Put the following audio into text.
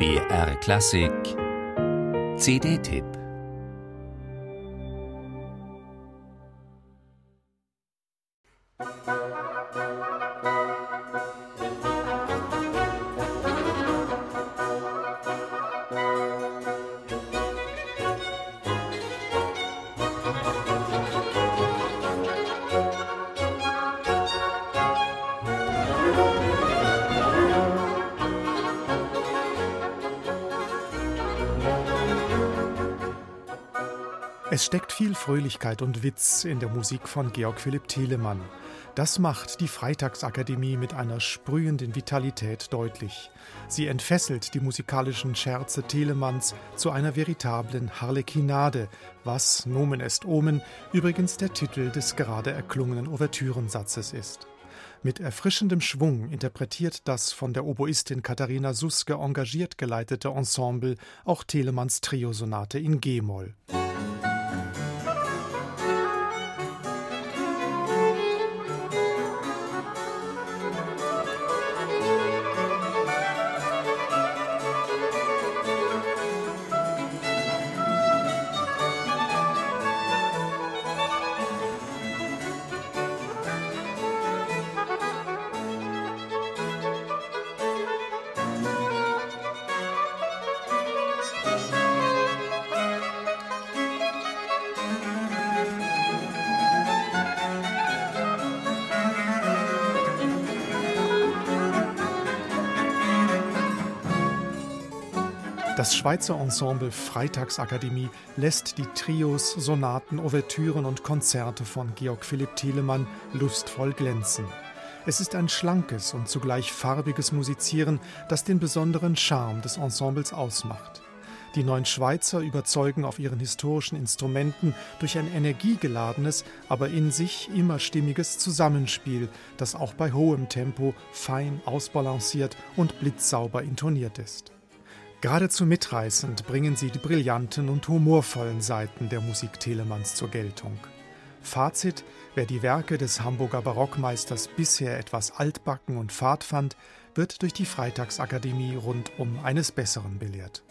BR Klassik. CD-Tipp Es steckt viel Fröhlichkeit und Witz in der Musik von Georg Philipp Telemann. Das macht die Freitagsakademie mit einer sprühenden Vitalität deutlich. Sie entfesselt die musikalischen Scherze Telemanns zu einer veritablen Harlekinade, was Nomen est Omen übrigens der Titel des gerade erklungenen Ouvertürensatzes ist. Mit erfrischendem Schwung interpretiert das von der Oboistin Katharina Suske engagiert geleitete Ensemble auch Telemanns Triosonate in G-Moll. Das Schweizer Ensemble Freitagsakademie lässt die Trios, Sonaten, Ouvertüren und Konzerte von Georg Philipp Telemann lustvoll glänzen. Es ist ein schlankes und zugleich farbiges Musizieren, das den besonderen Charme des Ensembles ausmacht. Die neun Schweizer überzeugen auf ihren historischen Instrumenten durch ein energiegeladenes, aber in sich immer stimmiges Zusammenspiel, das auch bei hohem Tempo fein ausbalanciert und blitzsauber intoniert ist. Geradezu mitreißend bringen sie die brillanten und humorvollen Seiten der Musik Telemanns zur Geltung. Fazit: Wer die Werke des Hamburger Barockmeisters bisher etwas altbacken und fad fand, wird durch die Freitagsakademie rundum eines Besseren belehrt.